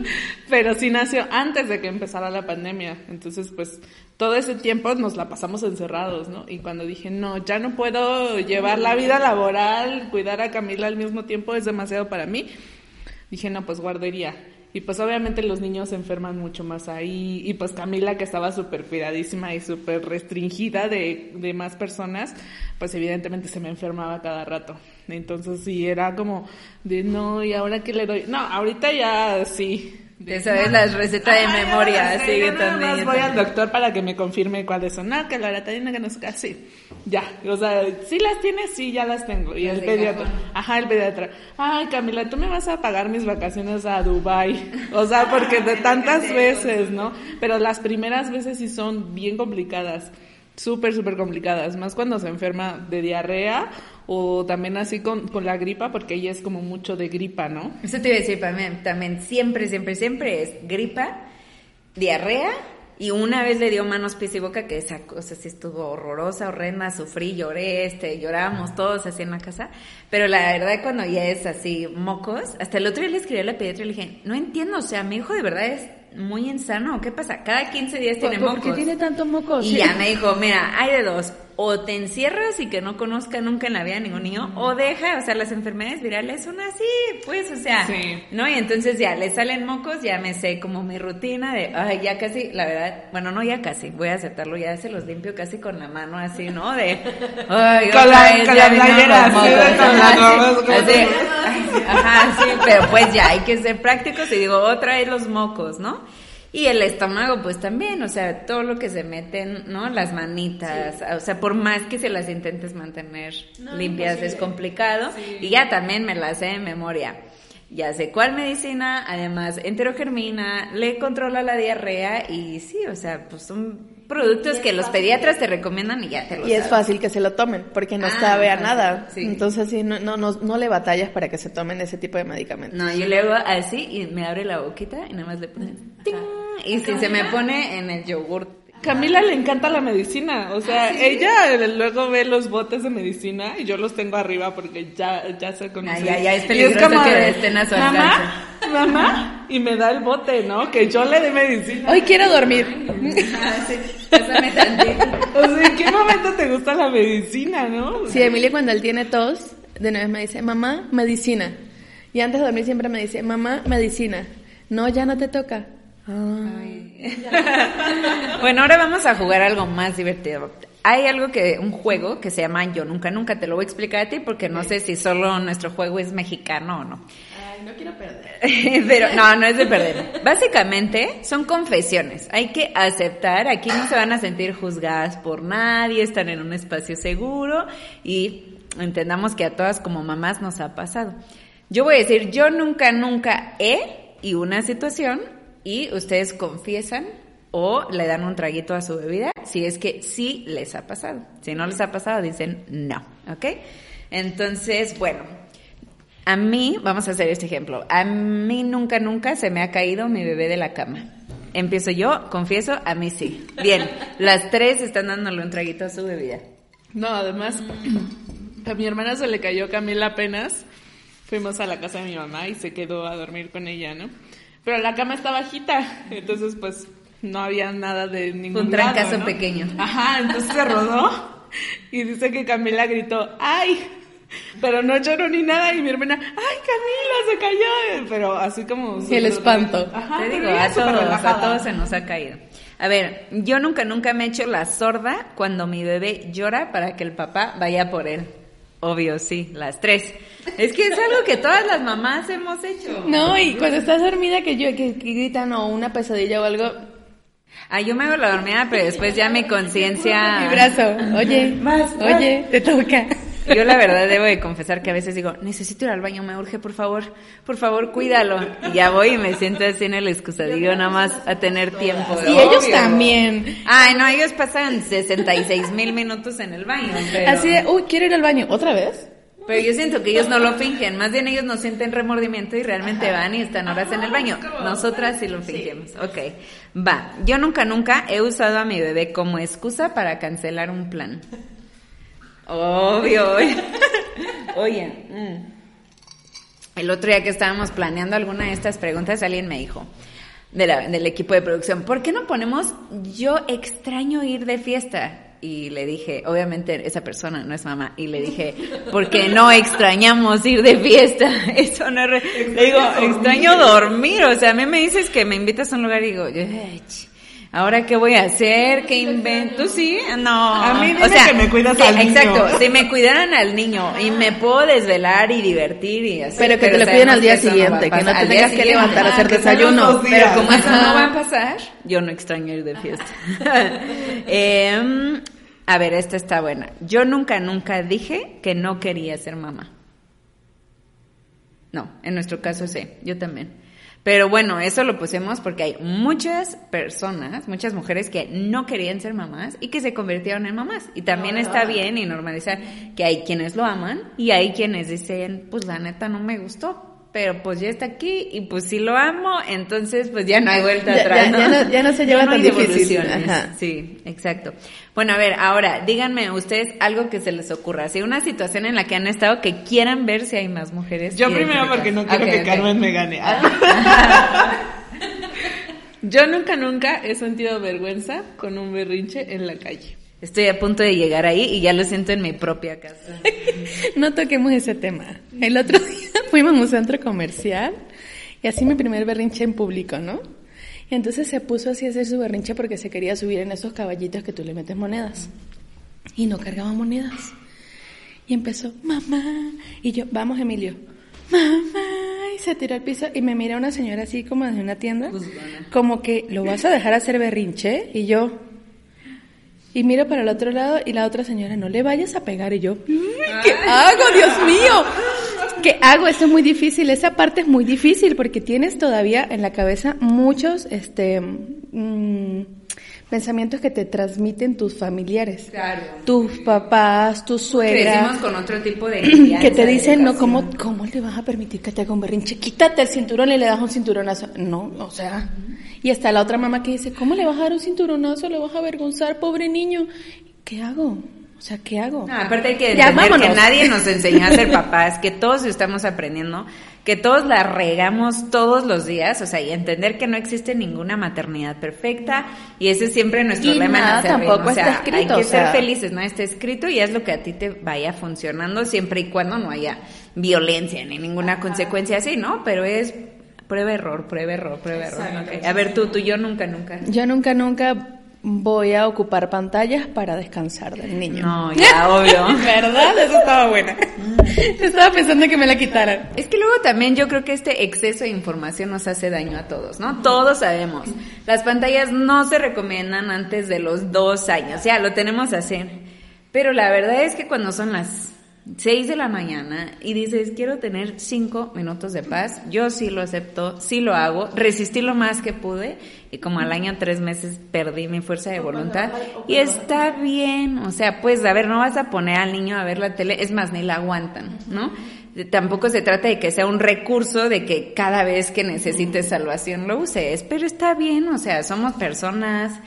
Speaker 3: pero sí nació antes de que empezara la pandemia. Entonces, pues todo ese tiempo nos la pasamos encerrados, ¿no? Y cuando dije, no, ya no puedo llevar la vida laboral, cuidar a Camila al mismo tiempo, es demasiado para mí, dije, no, pues guardería. Y pues obviamente los niños se enferman mucho más ahí. Y pues Camila, que estaba súper cuidadísima y súper restringida de, de más personas, pues evidentemente se me enfermaba cada rato. Entonces sí, era como de, no, ¿y ahora qué le doy? No, ahorita ya sí.
Speaker 2: Te sabes las recetas de
Speaker 3: ya
Speaker 2: memoria, así
Speaker 3: yo
Speaker 2: también. yo
Speaker 3: voy al doctor para que me confirme cuáles son. No, que la loratadina, que no sé qué. Sí, ya. O sea, sí las tienes, sí, ya las tengo. Y
Speaker 2: Las
Speaker 3: el pediatra.
Speaker 2: cajón.
Speaker 3: Ajá, el pediatra. Ay, Camila, tú me vas a pagar mis vacaciones a Dubai. O sea, porque de tantas veces, ¿no? Pero las primeras veces sí son bien complicadas. Súper, súper complicadas. Más cuando se enferma de diarrea o también así con, con la gripa, porque ella es como mucho de gripa, ¿no?
Speaker 2: Eso te iba a decir también, también siempre, siempre, siempre es gripa, diarrea y una vez le dio manos, pies y boca que esa cosa sí estuvo horrorosa, horrenda, sufrí, lloré, este, llorábamos todos así en la casa, pero la verdad cuando ya es así mocos, hasta el otro día le escribí a la pediatra y le dije, no entiendo, o sea, mi hijo de verdad es muy insano, ¿qué pasa? Cada 15 días tiene
Speaker 4: ¿Por,
Speaker 2: mocos.
Speaker 4: por qué tiene tantos mocos?
Speaker 2: Y ya me dijo, mira, hay de dos. O te encierras y que no conozca nunca en la vida a ningún niño, o deja, o sea, las enfermedades virales son así, pues, o sea,
Speaker 3: Sí.
Speaker 2: ¿no? Y entonces ya le salen mocos, ya me sé como mi rutina de, ay, ya casi, la verdad, bueno, no ya casi, voy a aceptarlo, ya se los limpio casi con la mano así, ¿no? De, ay,
Speaker 3: Con la-
Speaker 2: vez
Speaker 3: con
Speaker 2: ya
Speaker 3: la
Speaker 2: ajá, sí, pero pues ya hay que ser prácticos y digo, otra vez los mocos, ¿no? Y el estómago, pues también, o sea, todo lo que se meten, ¿no? Las manitas, o sea, por más que se las intentes mantener limpias es complicado. Y ya también me las sé de memoria. Ya sé cuál medicina, además enterogermina, le controla la diarrea y sí, o sea, pues son productos que los pediatras te recomiendan y ya te los
Speaker 4: Y es fácil que se lo tomen, porque no
Speaker 2: Ah,
Speaker 4: sabe a nada.
Speaker 2: sí.
Speaker 4: Entonces, sí, no, no, no, no le batallas para que se tomen ese tipo de medicamentos.
Speaker 2: No, yo le hago así y me abre la boquita y nada más le pones. Y si se me pone en el yogur.
Speaker 3: Camila le encanta la medicina, o
Speaker 2: Ah,
Speaker 3: sea, ella eh, luego ve los botes de medicina y yo los tengo arriba porque ya, ya se conoce.
Speaker 2: Ah, ya, ya es peligroso
Speaker 3: como
Speaker 2: que
Speaker 3: de,
Speaker 2: estén a su
Speaker 3: Mamá, mamá, y me da el bote, ¿no? Que yo le dé medicina.
Speaker 4: Hoy quiero dormir.
Speaker 2: Ah, sí.
Speaker 3: O sea, ¿en qué momento te gusta la medicina, no?
Speaker 4: Sí, Emilia cuando él tiene tos, de vez me dice, mamá, medicina. Y antes de dormir siempre me dice, mamá, medicina. No, ya no te toca. Ah.
Speaker 2: Bueno, ahora vamos a jugar algo más divertido. Hay algo que, un juego que se llama Yo Nunca Nunca, te lo voy a explicar a ti porque no sé si solo nuestro juego es mexicano o no.
Speaker 4: Ay, no quiero perder.
Speaker 2: Pero no, no es de perder. Básicamente son confesiones. Hay que aceptar, aquí no se van a sentir juzgadas por nadie, están en un espacio seguro y entendamos que a todas como mamás nos ha pasado. Yo voy a decir, yo nunca, nunca he y una situación y ustedes confiesan o le dan un traguito a su bebida si es que sí les ha pasado. Si no les ha pasado, dicen no, ¿ok? Entonces, bueno, a mí, vamos a hacer este ejemplo, a mí nunca, nunca se me ha caído mi bebé de la cama. Empiezo yo, confieso, a mí sí. Bien, las tres están dándole un traguito a su bebida.
Speaker 3: No, además, a mi hermana se le cayó Camila apenas. Fuimos a la casa de mi mamá y se quedó a dormir con ella, ¿no? Pero la cama está bajita, entonces pues no había nada de ningún
Speaker 2: Un trancazo
Speaker 3: lado, ¿no?
Speaker 2: pequeño.
Speaker 3: Ajá, entonces se rodó y dice que Camila gritó, ¡ay! Pero no lloró ni nada y mi hermana, ¡ay, Camila se cayó! Pero así como...
Speaker 4: Sí, el espanto.
Speaker 3: Ajá,
Speaker 2: Te digo, a
Speaker 3: súper
Speaker 2: todos, a
Speaker 3: relajada.
Speaker 2: todos se nos ha caído. A ver, yo nunca, nunca me he hecho la sorda cuando mi bebé llora para que el papá vaya por él. Obvio, sí, las tres. Es que es algo que todas las mamás hemos hecho.
Speaker 4: No, y cuando estás dormida que yo que, que gritan o una pesadilla o algo,
Speaker 2: Ah, yo me hago la dormida, pero después ya mi conciencia...
Speaker 4: mi brazo, oye, oye, te toca.
Speaker 2: Yo la verdad debo de confesar que a veces digo, necesito ir al baño, me urge, por favor, por favor, cuídalo. Y ya voy y me siento así en el excusadillo nada más a tener tiempo.
Speaker 4: Y ellos también.
Speaker 2: Ay, no, ellos pasan 66 mil minutos en el baño. Pero,
Speaker 4: Así de, uy, quiero ir al baño, ¿otra vez?
Speaker 2: pero yo siento que ellos no lo fingen, más bien ellos no sienten remordimiento y realmente van y están horas en el baño. Nosotras sí lo fingimos. Ok, va. Yo nunca, nunca he usado a mi bebé como excusa para cancelar un plan. Obvio. Oye, mm. el otro día que estábamos planeando alguna de estas preguntas, alguien me dijo de la- del equipo de producción, ¿por qué no ponemos yo extraño ir de fiesta? Y le dije, obviamente esa persona no es mamá, y le dije, porque no extrañamos ir de fiesta. Eso no es... re- Le digo, extraño dormir. O sea, a mí me dices que me invitas a un lugar y digo, "Ay, ch- ¿Ahora qué voy a hacer? ¿Qué invento? ¿Sí? No.
Speaker 3: A mí dime que me cuidas
Speaker 2: sí,
Speaker 3: al niño.
Speaker 2: Exacto. Si me cuidaran al niño y me puedo desvelar y divertir y así.
Speaker 4: Pero que te lo piden al día
Speaker 2: no
Speaker 4: siguiente, que no te tengas que levantar a hacer
Speaker 2: Ah,
Speaker 4: desayuno.
Speaker 2: Pero como eso no va a pasar, yo no extraño ir de fiesta. Em, a ver, esta está buena. Yo nunca, nunca dije que no quería ser mamá. No, en nuestro caso sí, yo también. Pero bueno, eso lo pusimos porque hay muchas personas, muchas mujeres que no querían ser mamás y que se convirtieron en mamás. Y también está bien y normalizar que hay quienes lo aman y hay quienes dicen, pues la neta no me gustó. Pero pues ya está aquí y pues si lo amo, entonces pues ya no hay vuelta
Speaker 4: Ya-
Speaker 2: atrás.
Speaker 4: ya- ya no- ya no se lleva
Speaker 2: hay
Speaker 4: tan difícil. Ajá.
Speaker 2: Sí, exacto. Bueno, a ver, ahora, díganme ustedes algo que se les ocurra. Si una situación en la que han estado que quieran ver si hay más mujeres.
Speaker 3: Yo primero porque no quiero que. Carmen me gane. Yo nunca, nunca he sentido vergüenza con un berrinche en la calle.
Speaker 2: Estoy a punto de llegar ahí y ya lo siento en mi propia casa.
Speaker 4: no toquemos ese tema. El otro día fuimos a un centro comercial y así mi primer berrinche en público, ¿no? Y entonces se puso así a hacer su berrinche porque se quería subir en esos caballitos que tú le metes monedas. Y no cargaba monedas. Y empezó, mamá. Y yo, vamos Emilio, mamá. Y se tiró al piso y me mira una señora así como desde una tienda. Como que, ¿lo vas a dejar hacer berrinche? Y yo, y miro para el otro lado y la otra señora, no le vayas a pegar. Y yo, ¿qué hago, Dios mío? ¿Qué hago? Eso es muy difícil. Esa parte es muy difícil porque tienes todavía en la cabeza muchos este, mm, pensamientos que te transmiten tus familiares.
Speaker 2: Claro.
Speaker 4: Tus papás, tus suegras.
Speaker 2: Crecimos con otro tipo de
Speaker 4: Que te dicen, no, ¿cómo, ¿cómo le vas a permitir que te haga un berrinche? Quítate el cinturón y le das un cinturonazo. No, o sea... Y está la otra mamá que dice, ¿cómo le vas a dar un cinturonazo? ¿Le vas a avergonzar, pobre niño? ¿Qué hago? O sea, ¿qué hago?
Speaker 2: aparte hay que entender que nadie nos enseñó a ser papás, que todos estamos aprendiendo, que todos la regamos todos los días, o sea, y entender que no existe ninguna maternidad perfecta y ese es siempre nuestro lema
Speaker 4: nada, tampoco
Speaker 2: o sea,
Speaker 4: está escrito,
Speaker 2: hay que
Speaker 4: o sea,
Speaker 2: ser felices, no está escrito y es lo que a ti te vaya funcionando siempre y cuando no haya violencia ni ninguna consecuencia así, ¿no? Pero es prueba error, prueba error, prueba error. Okay. A ver tú, tú, yo nunca, nunca.
Speaker 4: Yo nunca, nunca voy a ocupar pantallas para descansar del niño.
Speaker 2: No, ya, obvio.
Speaker 4: ¿Verdad? Eso estaba buena. estaba pensando que me la quitaran.
Speaker 2: Es que luego también yo creo que este exceso de información nos hace daño a todos, ¿no? Todos sabemos. Las pantallas no se recomiendan antes de los dos años, ya lo tenemos así. Pero la verdad es que cuando son las 6 de la mañana y dices, quiero tener 5 minutos de paz, yo sí lo acepto, sí lo hago, resistí lo más que pude y como al año tres meses perdí mi fuerza de voluntad. y está bien, o sea, pues a ver, no vas a poner al niño a ver la tele, es más, ni la aguantan, ¿no? Tampoco se trata de que sea un recurso de que cada vez que necesites salvación lo uses, pero está bien, o sea, somos personas,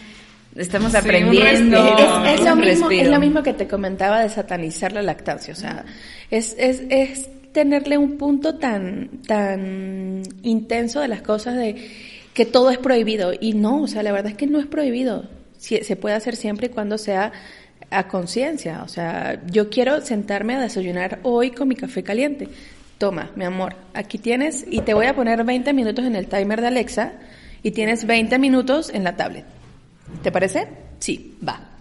Speaker 2: Estamos
Speaker 3: Sí,
Speaker 2: aprendiendo.
Speaker 4: Es, lo mismo,
Speaker 2: respiro.
Speaker 4: es lo mismo que te comentaba de satanizar la lactancia. O sea, es, es, es tenerle un punto tan, tan intenso de las cosas de que todo es prohibido. Y no, o sea, la verdad es que no es prohibido. Se puede hacer siempre y cuando sea a conciencia. O sea, yo quiero sentarme a desayunar hoy con mi café caliente. Toma, mi amor, aquí tienes y te voy a poner 20 minutos en el timer de Alexa y tienes 20 minutos en la tablet. ¿Te parece? Sí, va.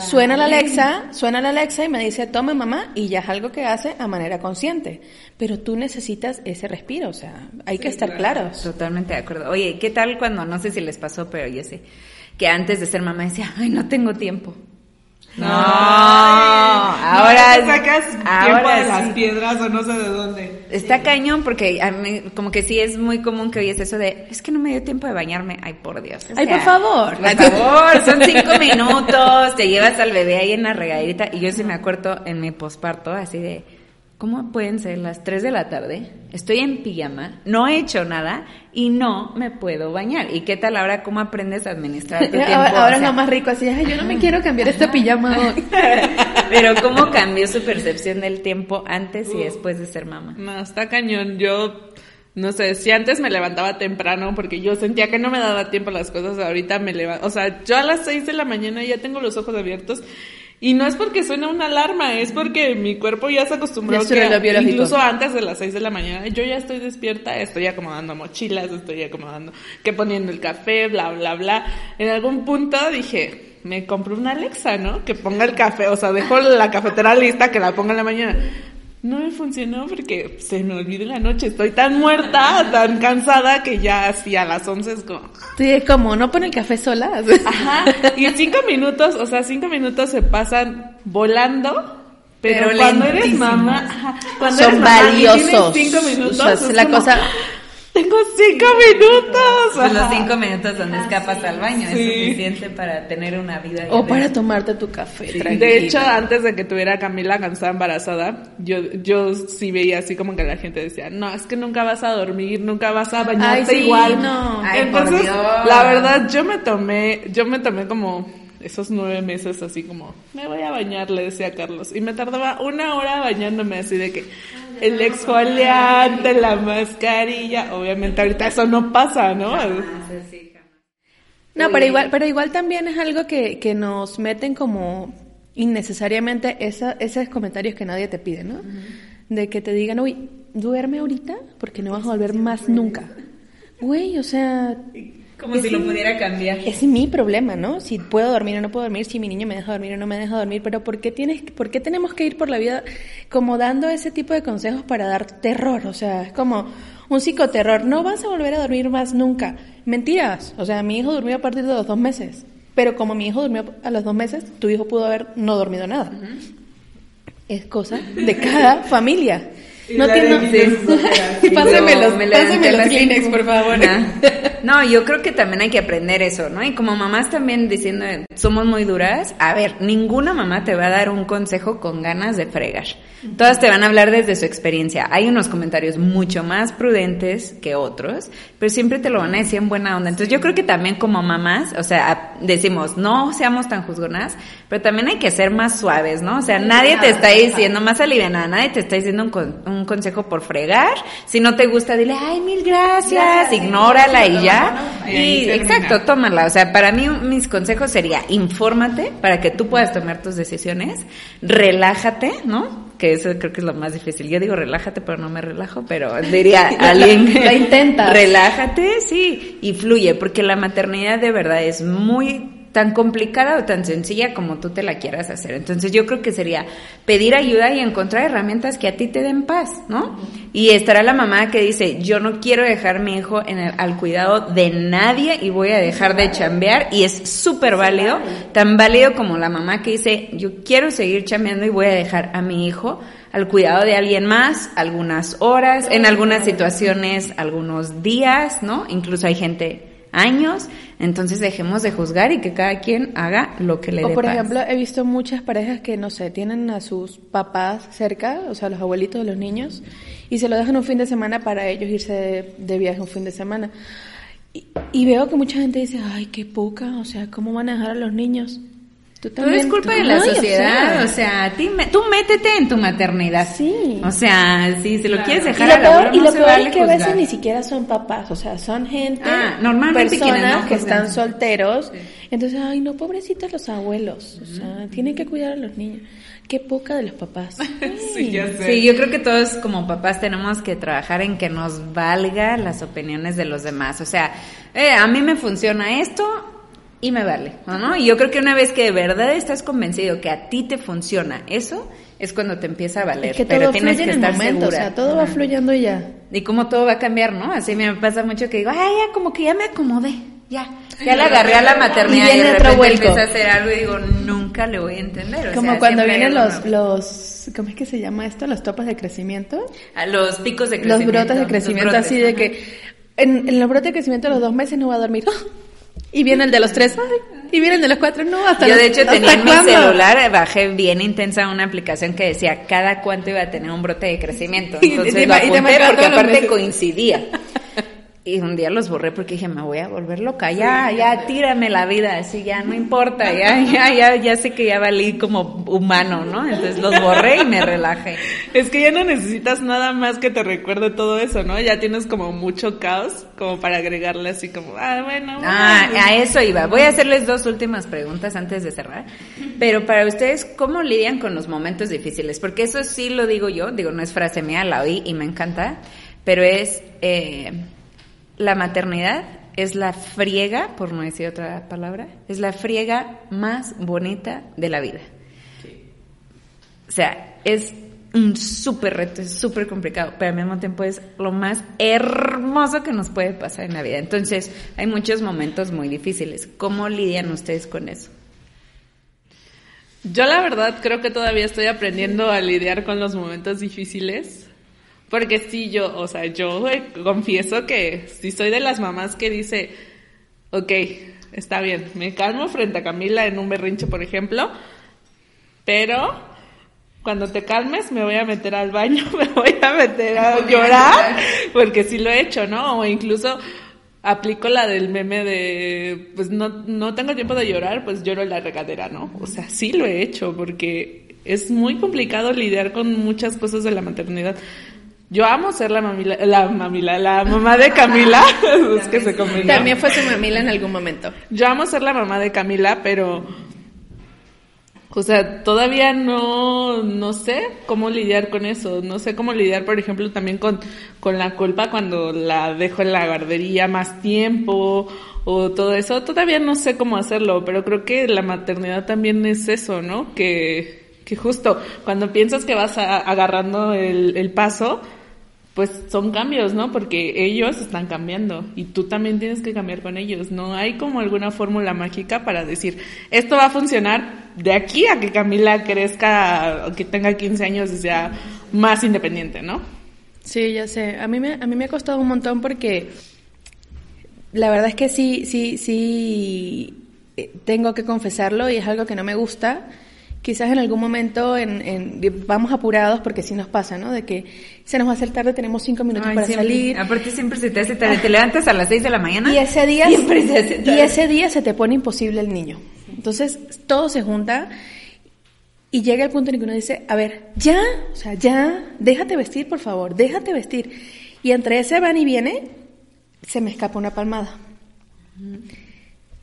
Speaker 4: Suena la Alexa, suena la Alexa y me dice, tome mamá, y ya es algo que hace a manera consciente. Pero tú necesitas ese respiro, o sea, hay que estar claros.
Speaker 2: Totalmente de acuerdo. Oye, ¿qué tal cuando, no sé si les pasó, pero yo sé, que antes de ser mamá decía, ay, no tengo tiempo? No, ahora,
Speaker 3: No, te sacas tiempo
Speaker 2: ahora
Speaker 3: de las
Speaker 2: sí.
Speaker 3: piedras o no sé de dónde.
Speaker 2: Está cañón porque a mí, como que sí es muy común que oyes eso de, es que no me dio tiempo de bañarme. Ay, por Dios. o
Speaker 4: Ay,
Speaker 2: sea,
Speaker 4: por favor.
Speaker 2: Por favor, son cinco minutos, te llevas al bebé ahí en la regadita y yo sí me acuerdo en mi posparto así de, ¿cómo pueden ser las 3 de la tarde? Estoy en pijama, no he hecho nada y no me puedo bañar. ¿Y qué tal ahora cómo aprendes a administrar tu tiempo?
Speaker 4: Ahora, ahora
Speaker 2: O
Speaker 4: es
Speaker 2: sea,
Speaker 4: lo más rico, así, ay, yo no me quiero cambiar esta pijama hoy.
Speaker 2: Pero cómo cambió su percepción del tiempo antes y después de ser mamá.
Speaker 3: No, está cañón. Yo, no sé, si antes me levantaba temprano porque yo sentía que no me daba tiempo a las cosas, ahorita me levanto. O sea, yo a las 6 de la mañana ya tengo los ojos abiertos. Y no es porque suena una alarma, es porque mi cuerpo ya se acostumbró
Speaker 4: es
Speaker 3: que
Speaker 4: biológico.
Speaker 3: incluso antes de las 6 de la mañana yo ya estoy despierta, estoy acomodando mochilas, estoy acomodando, que poniendo el café, bla, bla, bla. En algún punto dije, me compro una Alexa, ¿no? Que ponga el café, o sea, dejo la cafetera lista, que la ponga en la mañana. No me funcionó porque se me olvidó la noche. Estoy tan muerta, tan cansada que ya así a las 11 es como...
Speaker 4: Sí, como, no pone el café sola.
Speaker 3: Ajá. Y en cinco minutos, o sea, cinco minutos se pasan volando. Pero,
Speaker 2: Pero
Speaker 3: cuando eres mamá, ajá, cuando
Speaker 4: Son
Speaker 3: eres mamá
Speaker 4: valiosos.
Speaker 3: cinco minutos,
Speaker 4: O sea, es
Speaker 3: es
Speaker 4: la
Speaker 3: como,
Speaker 4: cosa-
Speaker 3: Tengo cinco minutos.
Speaker 2: Pues los cinco minutos donde escapas al baño
Speaker 3: Sí.
Speaker 2: es suficiente para tener una vida.
Speaker 4: O para
Speaker 2: de-
Speaker 4: tomarte tu café,
Speaker 3: Sí. De hecho, antes de que tuviera Camila cuando estaba embarazada, yo, yo sí veía así como que la gente decía, no, es que nunca vas a dormir, nunca vas a bañarte
Speaker 4: Ay, sí,
Speaker 3: igual.
Speaker 4: no.
Speaker 2: Ay, por
Speaker 3: Entonces,
Speaker 2: Dios.
Speaker 3: la verdad, yo me tomé, yo me tomé como esos nueve meses así como, me voy a bañar, le decía a Carlos. Y me tardaba una hora bañándome así de que el exfoliante, la mascarilla, obviamente ahorita eso no pasa, ¿no?
Speaker 4: No, pero igual, pero igual también es algo que, que nos meten como innecesariamente esa, esos comentarios que nadie te pide, ¿no? De que te digan, uy, duerme ahorita porque no vas a volver más nunca. Güey, o sea...
Speaker 2: Como si lo pudiera cambiar.
Speaker 4: Es mi problema, ¿no? Si puedo dormir o no puedo dormir, si mi niño me deja dormir o no me deja dormir, pero ¿por qué, tienes, ¿por qué tenemos que ir por la vida como dando ese tipo de consejos para dar terror? O sea, es como un psicoterror. No vas a volver a dormir más nunca. Mentiras. O sea, mi hijo durmió a partir de los dos meses. Pero como mi hijo durmió a los dos meses, tu hijo pudo haber no dormido nada. Es cosa de cada familia. No tiene. Pásame los, pásame los Kleenex, por favor.
Speaker 2: No, yo creo que también hay que aprender eso, ¿no? Y como mamás también diciendo, somos muy duras. A ver, ninguna mamá te va a dar un consejo con ganas de fregar. Todas te van a hablar desde su experiencia. Hay unos comentarios mucho más prudentes que otros, pero siempre te lo van a decir en buena onda. Entonces yo creo que también como mamás, o sea, decimos, no seamos tan juzgonas, pero también hay que ser más suaves, ¿no? O sea, nadie te está diciendo, más alivianada, nadie te está diciendo un, un consejo por fregar. Si no te gusta, dile, ay, mil gracias, ignórala y ya. Y, exacto, tómala. O sea, para mí mis consejos sería, infórmate para que tú puedas tomar tus decisiones, relájate, ¿no? Que eso creo que es lo más difícil. Yo digo relájate, pero no me relajo, pero diría alguien
Speaker 4: la intenta.
Speaker 2: relájate, sí, y fluye, porque la maternidad de verdad es muy tan complicada o tan sencilla como tú te la quieras hacer. Entonces yo creo que sería pedir ayuda y encontrar herramientas que a ti te den paz, ¿no? Y estará la mamá que dice, yo no quiero dejar mi hijo en el, al cuidado de nadie y voy a dejar de chambear y es súper válido, tan válido como la mamá que dice, yo quiero seguir chambeando y voy a dejar a mi hijo al cuidado de alguien más, algunas horas, en algunas situaciones, algunos días, ¿no? Incluso hay gente años, entonces dejemos de juzgar y que cada quien haga lo que le
Speaker 4: o
Speaker 2: dé
Speaker 4: por
Speaker 2: paz.
Speaker 4: ejemplo, he visto muchas parejas que, no sé, tienen a sus papás cerca, o sea, los abuelitos de los niños, y se lo dejan un fin de semana para ellos irse de, de viaje un fin de semana. Y, y, veo que mucha gente dice, ay, qué poca, o sea, ¿cómo van a dejar a los niños?
Speaker 2: Tú también. Culpa de la sociedad, o sea, o sea tú métete en tu maternidad.
Speaker 4: Sí.
Speaker 2: O sea, si se lo
Speaker 4: claro.
Speaker 2: quieres dejar
Speaker 4: y lo
Speaker 2: a la
Speaker 4: peor,
Speaker 2: no
Speaker 4: Y lo
Speaker 2: se
Speaker 4: peor
Speaker 2: vale
Speaker 4: es que a veces ni siquiera son papás, o sea, son gente,
Speaker 2: ah, normalmente
Speaker 4: personas
Speaker 2: no
Speaker 4: que están solteros. Entonces, ay, no, pobrecitos los abuelos, o sea, tienen que cuidar a los niños. Qué poca de los papás.
Speaker 3: sí, ya sé.
Speaker 2: Sí, yo creo que todos como papás tenemos que trabajar en que nos valga las opiniones de los demás. O sea, eh, a mí me funciona esto, y me vale, ¿no? Y yo creo que una vez que de verdad estás convencido que a ti te funciona eso, es cuando te empieza a valer.
Speaker 4: Es que
Speaker 2: pero
Speaker 4: todo
Speaker 2: tienes
Speaker 4: fluye
Speaker 2: que
Speaker 4: en
Speaker 2: estar
Speaker 4: momento,
Speaker 2: segura.
Speaker 4: o sea, todo va fluyendo y ya.
Speaker 2: Y cómo todo va a cambiar, ¿no? Así me pasa mucho que digo, ay, ya como que ya me acomodé, ya. Ya le agarré a la maternidad
Speaker 4: Y
Speaker 2: y, de
Speaker 4: otro
Speaker 2: repente empieza a hacer algo y digo, nunca le voy a entender. O
Speaker 4: Como
Speaker 2: sea,
Speaker 4: cuando vienen los, los, ¿cómo es que se llama esto? Los topas de crecimiento.
Speaker 2: A los picos de
Speaker 4: Los
Speaker 2: crecimiento.
Speaker 4: brotes de
Speaker 2: los
Speaker 4: crecimiento,
Speaker 2: brotes,
Speaker 4: así de que en, en los brotes de crecimiento a los dos meses no va a dormir. Y viene el de los tres, ay, y viene el de los cuatro, no, hasta
Speaker 2: Yo
Speaker 4: los-
Speaker 2: de hecho
Speaker 4: ¿hasta
Speaker 2: tenía en mi
Speaker 4: cuándo?
Speaker 2: celular, bajé bien intensa una aplicación que decía cada cuánto iba a tener un brote de crecimiento. Entonces lo
Speaker 4: y
Speaker 2: apunté porque aparte coincidía. Y un día los borré porque dije, me voy a volver loca, ya, ya, tírame la vida, así ya, no importa, ya, ya, ya, ya sé que ya valí como humano, ¿no? Entonces los borré y me relajé.
Speaker 3: Es que ya no necesitas nada más que te recuerde todo eso, ¿no? Ya tienes como mucho caos como para agregarle así como, ah, bueno.
Speaker 2: Ah,
Speaker 3: bueno.
Speaker 2: a eso iba. Voy a hacerles dos últimas preguntas antes de cerrar. Pero para ustedes, ¿cómo lidian con los momentos difíciles? Porque eso sí lo digo yo, digo, no es frase mía, la oí y me encanta, pero es eh, la maternidad es la friega, por no decir otra palabra, es la friega más bonita de la vida. O sea, es un súper reto, es súper complicado, pero al mismo tiempo es lo más hermoso que nos puede pasar en la vida. Entonces, hay muchos momentos muy difíciles. ¿Cómo lidian ustedes con eso?
Speaker 3: Yo la verdad creo que todavía estoy aprendiendo a lidiar con los momentos difíciles. Porque sí, yo, o sea, yo eh, confieso que sí soy de las mamás que dice, ok, está bien, me calmo frente a Camila en un berrinche, por ejemplo, pero cuando te calmes me voy a meter al baño, me voy a meter a llorar, porque sí lo he hecho, ¿no? O incluso aplico la del meme de, pues no, no tengo tiempo de llorar, pues lloro en la regadera, ¿no? O sea, sí lo he hecho, porque es muy complicado lidiar con muchas cosas de la maternidad. Yo amo ser la mamila, la mamila, la mamá de Camila. es que se combinó.
Speaker 4: También fue su mamila en algún momento.
Speaker 3: Yo amo ser la mamá de Camila, pero o sea, todavía no, no sé cómo lidiar con eso. No sé cómo lidiar, por ejemplo, también con, con la culpa cuando la dejo en la guardería más tiempo o todo eso. Todavía no sé cómo hacerlo, pero creo que la maternidad también es eso, ¿no? Que, que justo cuando piensas que vas agarrando el, el paso, pues son cambios, ¿no? Porque ellos están cambiando y tú también tienes que cambiar con ellos. No hay como alguna fórmula mágica para decir, esto va a funcionar de aquí a que Camila crezca, que tenga 15 años y sea más independiente, ¿no?
Speaker 4: Sí, ya sé. A mí me, a mí me ha costado un montón porque la verdad es que sí, sí, sí, eh, tengo que confesarlo y es algo que no me gusta quizás en algún momento en, vamos apurados porque sí nos pasa, ¿no? De que se nos va a hacer tarde, tenemos cinco minutos para salir.
Speaker 2: Aparte siempre se te hace tarde, te levantas a las seis de la mañana.
Speaker 4: Y ese día, se y ese día se te pone imposible el niño. Entonces todo se junta y llega el punto en el que uno dice, a ver, ya, o sea, ya, déjate vestir, por favor, déjate vestir. Y entre ese van y viene, se me escapa una palmada.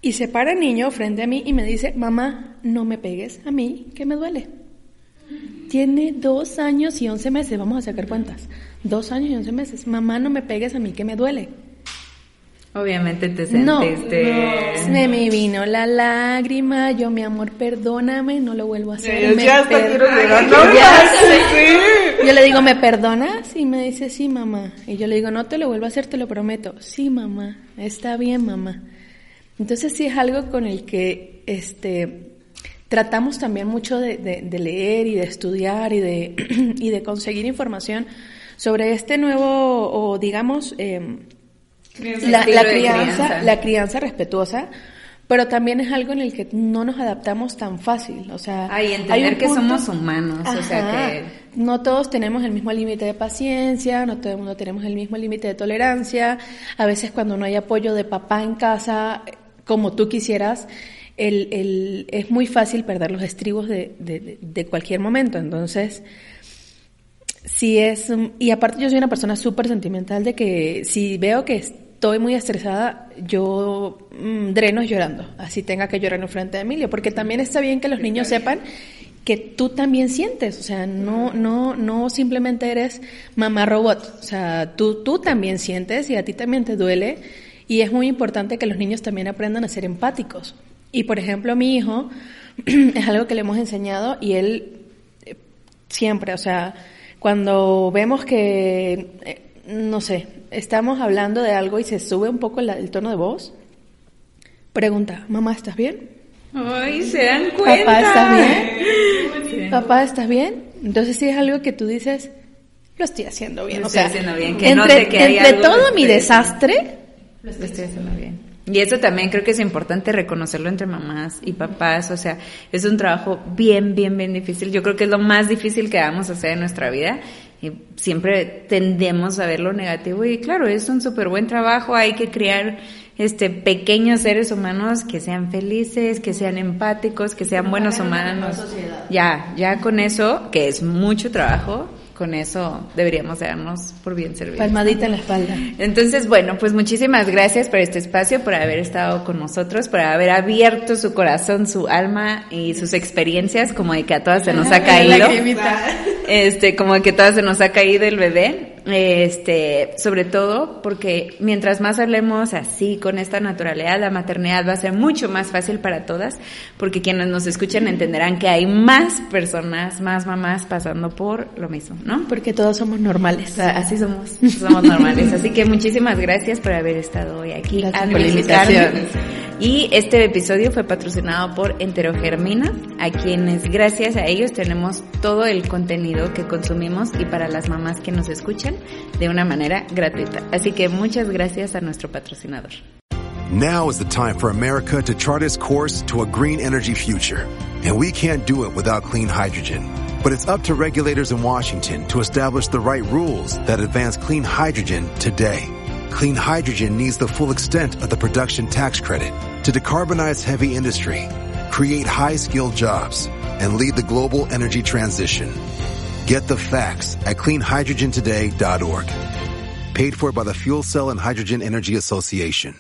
Speaker 4: Y se para el niño frente a mí y me dice, mamá, no me pegues a mí, que me duele. Tiene dos años y once meses, vamos a sacar cuentas. Dos años y once meses. Mamá, no me pegues a mí, que me duele.
Speaker 2: Obviamente te sentiste...
Speaker 4: No, me, me vino la lágrima, yo mi amor, perdóname, no lo vuelvo a hacer. ya Yo le digo, ¿me perdonas? Y me dice, sí, mamá. Y yo le digo, no te lo vuelvo a hacer, te lo prometo. Sí, mamá, está bien, mamá. Entonces sí es algo con el que este, tratamos también mucho de, leer y de estudiar y de, y de conseguir información sobre este nuevo, o digamos, em, la, crianza, la crianza respetuosa, pero también es algo en el que no nos adaptamos tan fácil, o sea,
Speaker 2: hay entender que somos humanos, o sea que
Speaker 4: no todos tenemos el mismo límite de paciencia, no todo el mundo tenemos el mismo límite de tolerancia, a veces cuando no hay apoyo de papá en casa como tú quisieras, el, es muy fácil perder los estribos de, cualquier momento. Entonces, si es, y aparte yo soy una persona súper sentimental de que si veo que estoy muy estresada, yo mm, dreno llorando, así tenga que llorar en frente de Emilio, porque también está bien que los niños sepan que tú también sientes, o sea, no, no, no simplemente eres mamá robot, o sea, tú, tú también sientes y a ti también te duele y es muy importante que los niños también aprendan a ser empáticos. Y por ejemplo, mi hijo es algo que le hemos enseñado y él eh, siempre, o sea, cuando vemos que, eh, no sé, estamos hablando de algo y se sube un poco el, tono de voz, pregunta, mamá, ¿estás bien?
Speaker 2: Ay, se dan cuenta.
Speaker 4: Papá, ¿estás bien? Papá, ¿estás bien? Entonces si es algo que tú dices, lo estoy haciendo bien. o sea,
Speaker 2: haciendo bien. Que
Speaker 4: entre, entre todo mi desastre,
Speaker 2: lo estoy, haciendo bien. Y eso también creo que es importante reconocerlo entre mamás y papás, o sea, es un trabajo bien, bien, bien difícil. Yo creo que es lo más difícil que vamos a hacer en nuestra vida. Y siempre tendemos a ver lo negativo y claro, es un súper buen trabajo, hay que crear este pequeños seres humanos que sean felices, que sean empáticos, que sean buenos humanos. Ya, ya con eso, que es mucho trabajo, con eso deberíamos darnos por bien servidos.
Speaker 4: Palmadita en la espalda.
Speaker 2: Entonces, bueno, pues muchísimas gracias por este espacio, por haber estado con nosotros, por haber abierto su corazón, su alma y sus experiencias, como de que a todas se nos ha caído. este, como de que a todas se nos ha caído el bebé. Este, sobre todo porque mientras más hablemos así, con esta naturalidad, la maternidad va a ser mucho más fácil para todas, porque quienes nos escuchan entenderán que hay más personas, más mamás pasando por lo mismo, ¿no?
Speaker 4: Porque todos somos normales.
Speaker 2: así somos, somos normales. Así que muchísimas gracias por haber estado hoy aquí.
Speaker 4: Gracias por la invitación.
Speaker 2: Y este episodio fue patrocinado por Enterogermina, a quienes gracias a ellos tenemos todo el contenido que consumimos y para las mamás que nos escuchan de una manera gratuita. Así que muchas gracias a nuestro patrocinador.
Speaker 1: Now is the time for America to chart its course to a green energy future. And we can't do it without clean hydrogen. But it's up to regulators in Washington to establish the right rules that advance clean hydrogen today. Clean hydrogen needs the full extent of the production tax credit to decarbonize heavy industry, create high skilled jobs, and lead the global energy transition. Get the facts at cleanhydrogentoday.org. Paid for by the Fuel Cell and Hydrogen Energy Association.